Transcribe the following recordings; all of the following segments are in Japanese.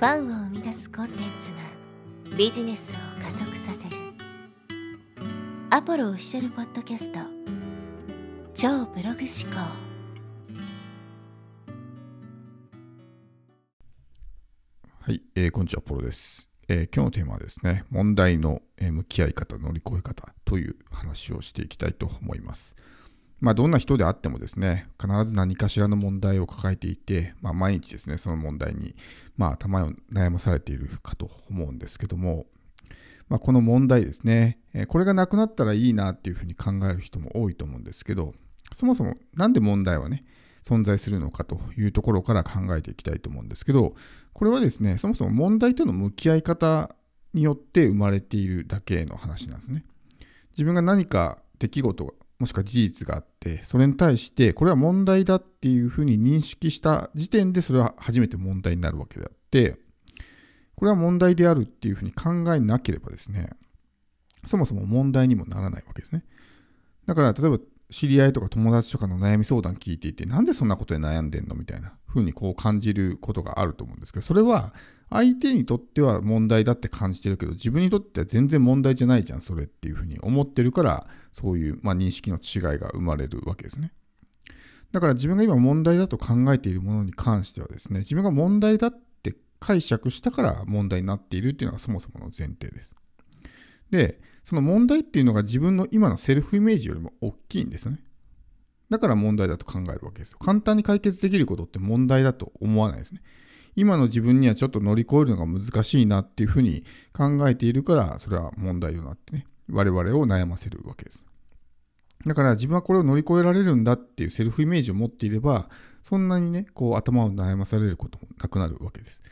ファンを生み出すコンテンツがビジネスを加速させる。アポロオフィシャルポッドキャスト。超ブログ思考。はい、えー、こんにちは、ポロです、えー、今日のテーマはですね、問題の向き合い方、乗り越え方という話をしていきたいと思います。まあ、どんな人であってもですね、必ず何かしらの問題を抱えていて、まあ、毎日ですね、その問題に、まあ、頭を悩まされているかと思うんですけども、まあ、この問題ですね、これがなくなったらいいなっていうふうに考える人も多いと思うんですけど、そもそもなんで問題はね、存在するのかというところから考えていきたいと思うんですけど、これはですね、そもそも問題との向き合い方によって生まれているだけの話なんですね。自分が何か出来事もしくは事実があって、それに対して、これは問題だっていうふうに認識した時点で、それは初めて問題になるわけであって、これは問題であるっていうふうに考えなければですね、そもそも問題にもならないわけですね。だから、例えば、知り合いとか友達とかの悩み相談聞いていて、なんでそんなことで悩んでんのみたいな風にこう感じることがあると思うんですけど、それは相手にとっては問題だって感じてるけど、自分にとっては全然問題じゃないじゃん、それっていうふうに思ってるから、そういう、まあ、認識の違いが生まれるわけですね。だから自分が今問題だと考えているものに関してはですね、自分が問題だって解釈したから問題になっているっていうのがそもそもの前提です。で、その問題っていうのが自分の今のセルフイメージよりも大きいんですよね。だから問題だと考えるわけですよ。簡単に解決できることって問題だと思わないですね。今の自分にはちょっと乗り越えるのが難しいなっていうふうに考えているから、それは問題となってね、我々を悩ませるわけです。だから自分はこれを乗り越えられるんだっていうセルフイメージを持っていれば、そんなにね、こう頭を悩まされることもなくなるわけです。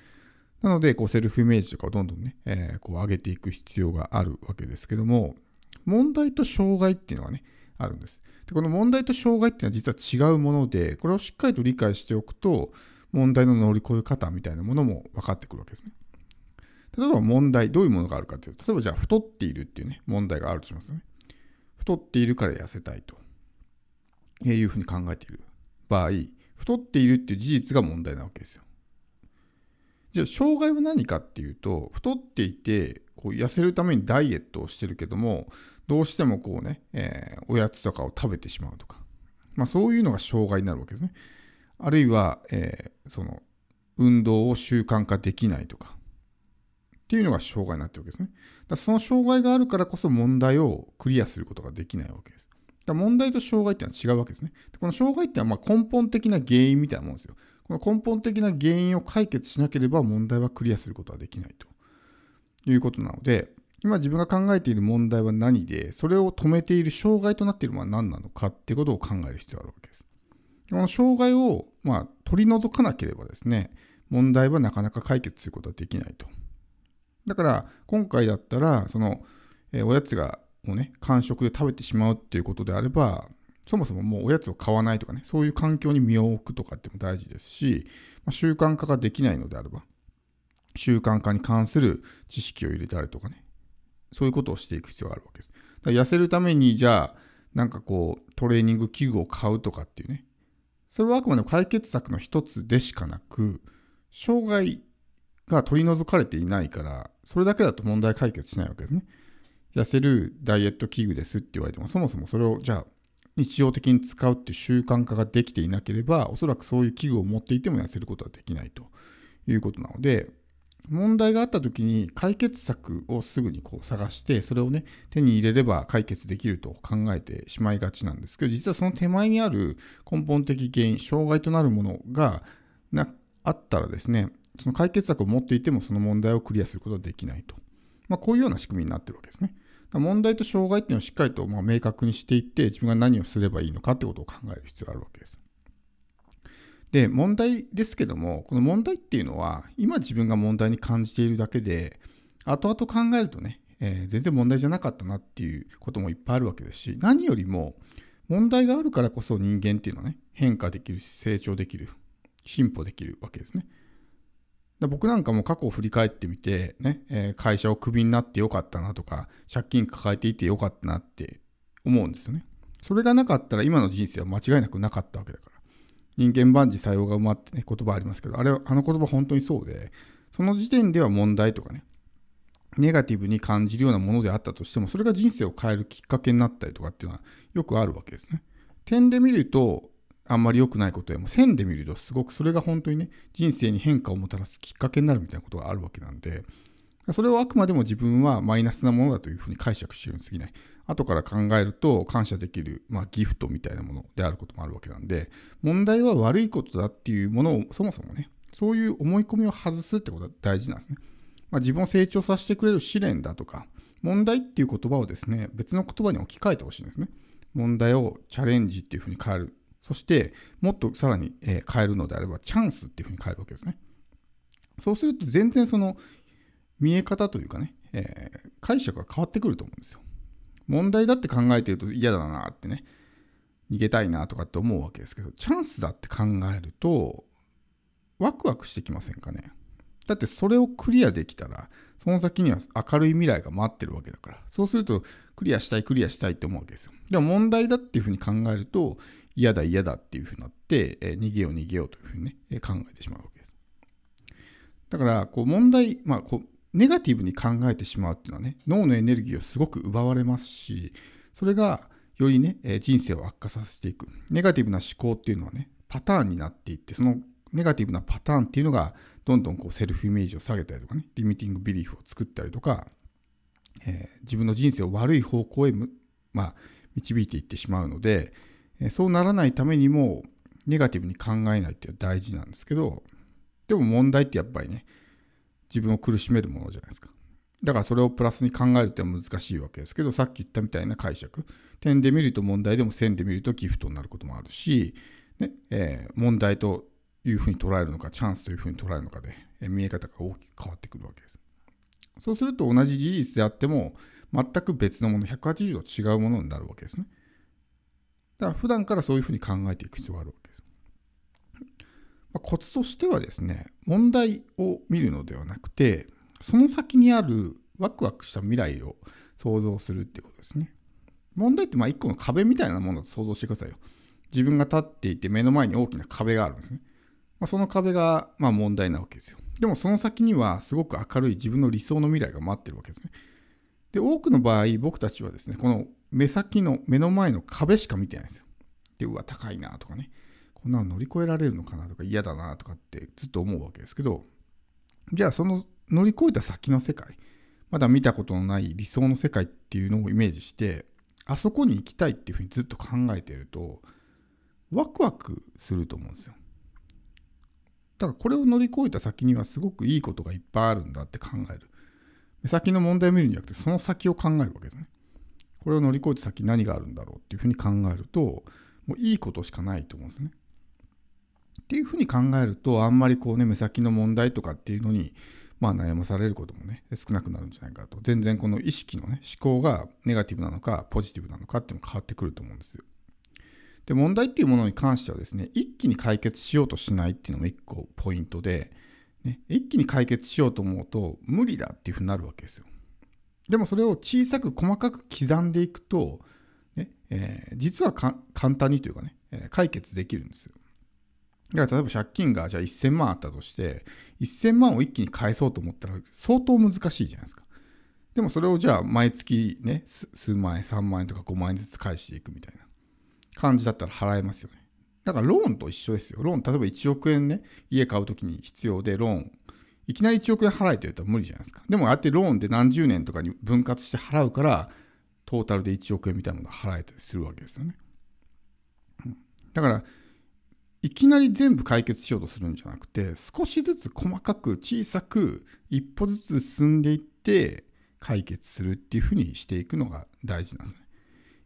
なので、こうセルフイメージとかをどんどんね、えー、こう上げていく必要があるわけですけども、問題と障害っていうのがね、あるんです。でこの問題と障害っていうのは実は違うもので、これをしっかりと理解しておくと、問題の乗り越え方みたいなものも分かってくるわけですね。例えば問題、どういうものがあるかというと、例えばじゃあ太っているっていうね、問題があるとしますよね。太っているから痩せたいというふうに考えている場合、太っているっていう事実が問題なわけですよ。じゃあ、障害は何かっていうと、太っていて、こう痩せるためにダイエットをしてるけども、どうしてもこうね、えー、おやつとかを食べてしまうとか、まあそういうのが障害になるわけですね。あるいは、えー、その運動を習慣化できないとかっていうのが障害になってるわけですね。だその障害があるからこそ問題をクリアすることができないわけです。だ問題と障害っていうのは違うわけですね。でこの障害っていうのはま根本的な原因みたいなもんですよ。根本的な原因を解決しなければ問題はクリアすることはできないということなので、今自分が考えている問題は何で、それを止めている障害となっているのは何なのかっていうことを考える必要があるわけです。この障害を、ま、取り除かなければですね、問題はなかなか解決することはできないと。だから、今回だったら、その、おやつが、をね、間食で食べてしまうっていうことであれば、そもそももうおやつを買わないとかね、そういう環境に身を置くとかっても大事ですし、まあ、習慣化ができないのであれば、習慣化に関する知識を入れたりとかね、そういうことをしていく必要があるわけです。だから痩せるために、じゃあ、なんかこう、トレーニング器具を買うとかっていうね、それはあくまでも解決策の一つでしかなく、障害が取り除かれていないから、それだけだと問題解決しないわけですね。痩せるダイエット器具ですって言われても、そもそもそれをじゃあ日常的に使うっていう習慣化ができていなければ、おそらくそういう器具を持っていても痩せることはできないと。いうことなので、問題があった時に解決策をすぐにこう探してそれをね手に入れれば解決できると考えてしまいがちなんですけど実はその手前にある根本的原因障害となるものがなあったらですねその解決策を持っていてもその問題をクリアすることはできないと、まあ、こういうような仕組みになってるわけですね。問題と障害っていうのをしっかりとま明確にしていって自分が何をすればいいのかってことを考える必要があるわけですで、問題ですけども、この問題っていうのは、今自分が問題に感じているだけで、後々考えるとね、えー、全然問題じゃなかったなっていうこともいっぱいあるわけですし、何よりも、問題があるからこそ人間っていうのはね、変化できるし、成長できる、進歩できるわけですね。僕なんかも過去を振り返ってみて、ね、えー、会社をクビになってよかったなとか、借金抱えていてよかったなって思うんですよね。それがなかったら今の人生は間違いなくなかったわけだから。人間万事作用が埋まってね、言葉ありますけど、あれ、あの言葉本当にそうで、その時点では問題とかね、ネガティブに感じるようなものであったとしても、それが人生を変えるきっかけになったりとかっていうのはよくあるわけですね。点で見ると、あんまり良くないことでも線で見るとすごくそれが本当にね人生に変化をもたらすきっかけになるみたいなことがあるわけなんでそれをあくまでも自分はマイナスなものだというふうに解釈してるに過ぎない。後から考えると感謝できる、まあ、ギフトみたいなものであることもあるわけなんで問題は悪いことだっていうものをそもそもねそういう思い込みを外すってことは大事なんですね、まあ、自分を成長させてくれる試練だとか問題っていう言葉をですね別の言葉に置き換えてほしいんですね。問題をチャレンジっていうふうに変える。そしてもっとさらに、え変えるのであればチャンスっていうふうに変えるわけですね。そうすると全然その見え方というかね、えー、解釈が変わってくると思うんですよ。問題だって考えてると嫌だなってね、逃げたいなとかって思うわけですけど、チャンスだって考えると、ワクワクしてきませんかね。だってそれをクリアできたら、その先には明るい未来が待ってるわけだから、そうするとクリアしたい、クリアしたいって思うわけですよ。でも問題だっていうふうに考えると、嫌だ嫌だっていうふうになって、え逃げよう逃げようというふうにね、え考えてしまうわけです。だから、こう問題、まあこう、ネガティブに考えてしまうっていうのはね、脳のエネルギーをすごく奪われますし、それがよりね、え人生を悪化させていく。ネガティブな思考っていうのはね、パターンになっていって、そのネガティブなパターンっていうのが、どんどんこうセルフイメージを下げたりとかね、リミティングビリーフを作ったりとか、えー、自分の人生を悪い方向へまあ、導いていってしまうので、そうならないためにもネガティブに考えないっていうのは大事なんですけどでも問題ってやっぱりね自分を苦しめるものじゃないですか。だからそれをプラスに考えるって難しいわけですけどさっき言ったみたいな解釈。点で見ると問題でも線で見るとギフトになることもあるし、ねえー、問題というふうに捉えるのかチャンスというふうに捉えるのかで、えー、見え方が大きく変わってくるわけです。そうすると同じ事実であっても全く別のもの180度違うものになるわけですね。だから普段からそういうふうに考えていく必要があるわけです。まあ、コツとしてはですね、問題を見るのではなくて、その先にあるワクワクした未来を想像するっていうことですね。問題ってまあ一個の壁みたいなものだと想像してくださいよ。自分が立っていて目の前に大きな壁があるんですね。まあ、その壁がまあ問題なわけですよ。でもその先にはすごく明るい自分の理想の未来が待ってるわけですね。で、多くの場合、僕たちはですね、この目先の目の前の壁しか見てないんですよ。で、うわ、高いなとかね、こんなの乗り越えられるのかなとか嫌だなとかってずっと思うわけですけど、じゃあその乗り越えた先の世界、まだ見たことのない理想の世界っていうのをイメージして、あそこに行きたいっていうふうにずっと考えてると、ワクワクすると思うんですよ。だからこれを乗り越えた先にはすごくいいことがいっぱいあるんだって考える。目先の問題を見るんじゃなくて、その先を考えるわけです。これを乗り越えて先何があるんだろうっていうふうに考えるともういいことしかないと思うんですね。っていうふうに考えるとあんまりこうね目先の問題とかっていうのにまあ悩まされることもね少なくなるんじゃないかと全然この意識のね思考がネガティブなのかポジティブなのかっていうのが変わってくると思うんですよ。で問題っていうものに関してはですね一気に解決しようとしないっていうのも一個ポイントで、ね、一気に解決しようと思うと無理だっていうふうになるわけですよ。でもそれを小さく細かく刻んでいくと、ねえー、実は簡単にというかね、えー、解決できるんですよ。だから例えば借金がじゃあ1000万あったとして、1000万を一気に返そうと思ったら相当難しいじゃないですか。でもそれをじゃあ毎月ね、数万円、3万円とか5万円ずつ返していくみたいな感じだったら払えますよね。だからローンと一緒ですよ。ローン、例えば1億円ね、家買うときに必要でローンいきなり1億円払えって言ったら無理じゃないですか。でもああやってローンで何十年とかに分割して払うから、トータルで1億円みたいなものが払えたりするわけですよね。だから、いきなり全部解決しようとするんじゃなくて、少しずつ細かく小さく一歩ずつ進んでいって解決するっていうふうにしていくのが大事なんですね。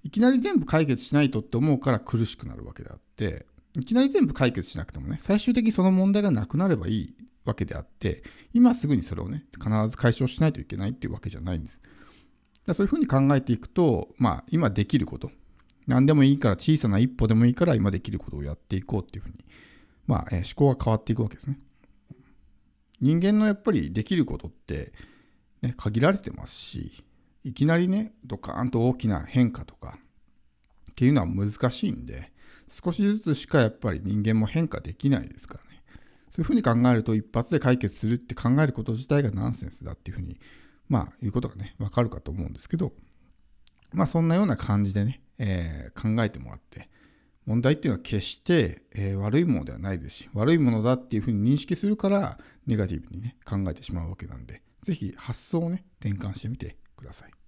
いきなり全部解決しないとって思うから苦しくなるわけであって、いきなり全部解決しなくてもね、最終的にその問題がなくなればいいわけであって、今すぐにそれをね、必ず解消しないといけないっていうわけじゃないんです。そういうふうに考えていくと、まあ、今できること、何でもいいから、小さな一歩でもいいから、今できることをやっていこうっていうふうに、まあ、え思考が変わっていくわけですね。人間のやっぱりできることって、ね、限られてますし、いきなりね、ドカーンと大きな変化とかっていうのは難しいんで、少しずつしかやっぱり人間も変化できないですからね。そういうふうに考えると一発で解決するって考えること自体がナンセンスだっていうふうに、まあ、いうことがね、わかるかと思うんですけど、まあ、そんなような感じでね、えー、考えてもらって、問題っていうのは決して、えー、悪いものではないですし、悪いものだっていうふうに認識するから、ネガティブにね、考えてしまうわけなんで、ぜひ発想をね、転換してみてください。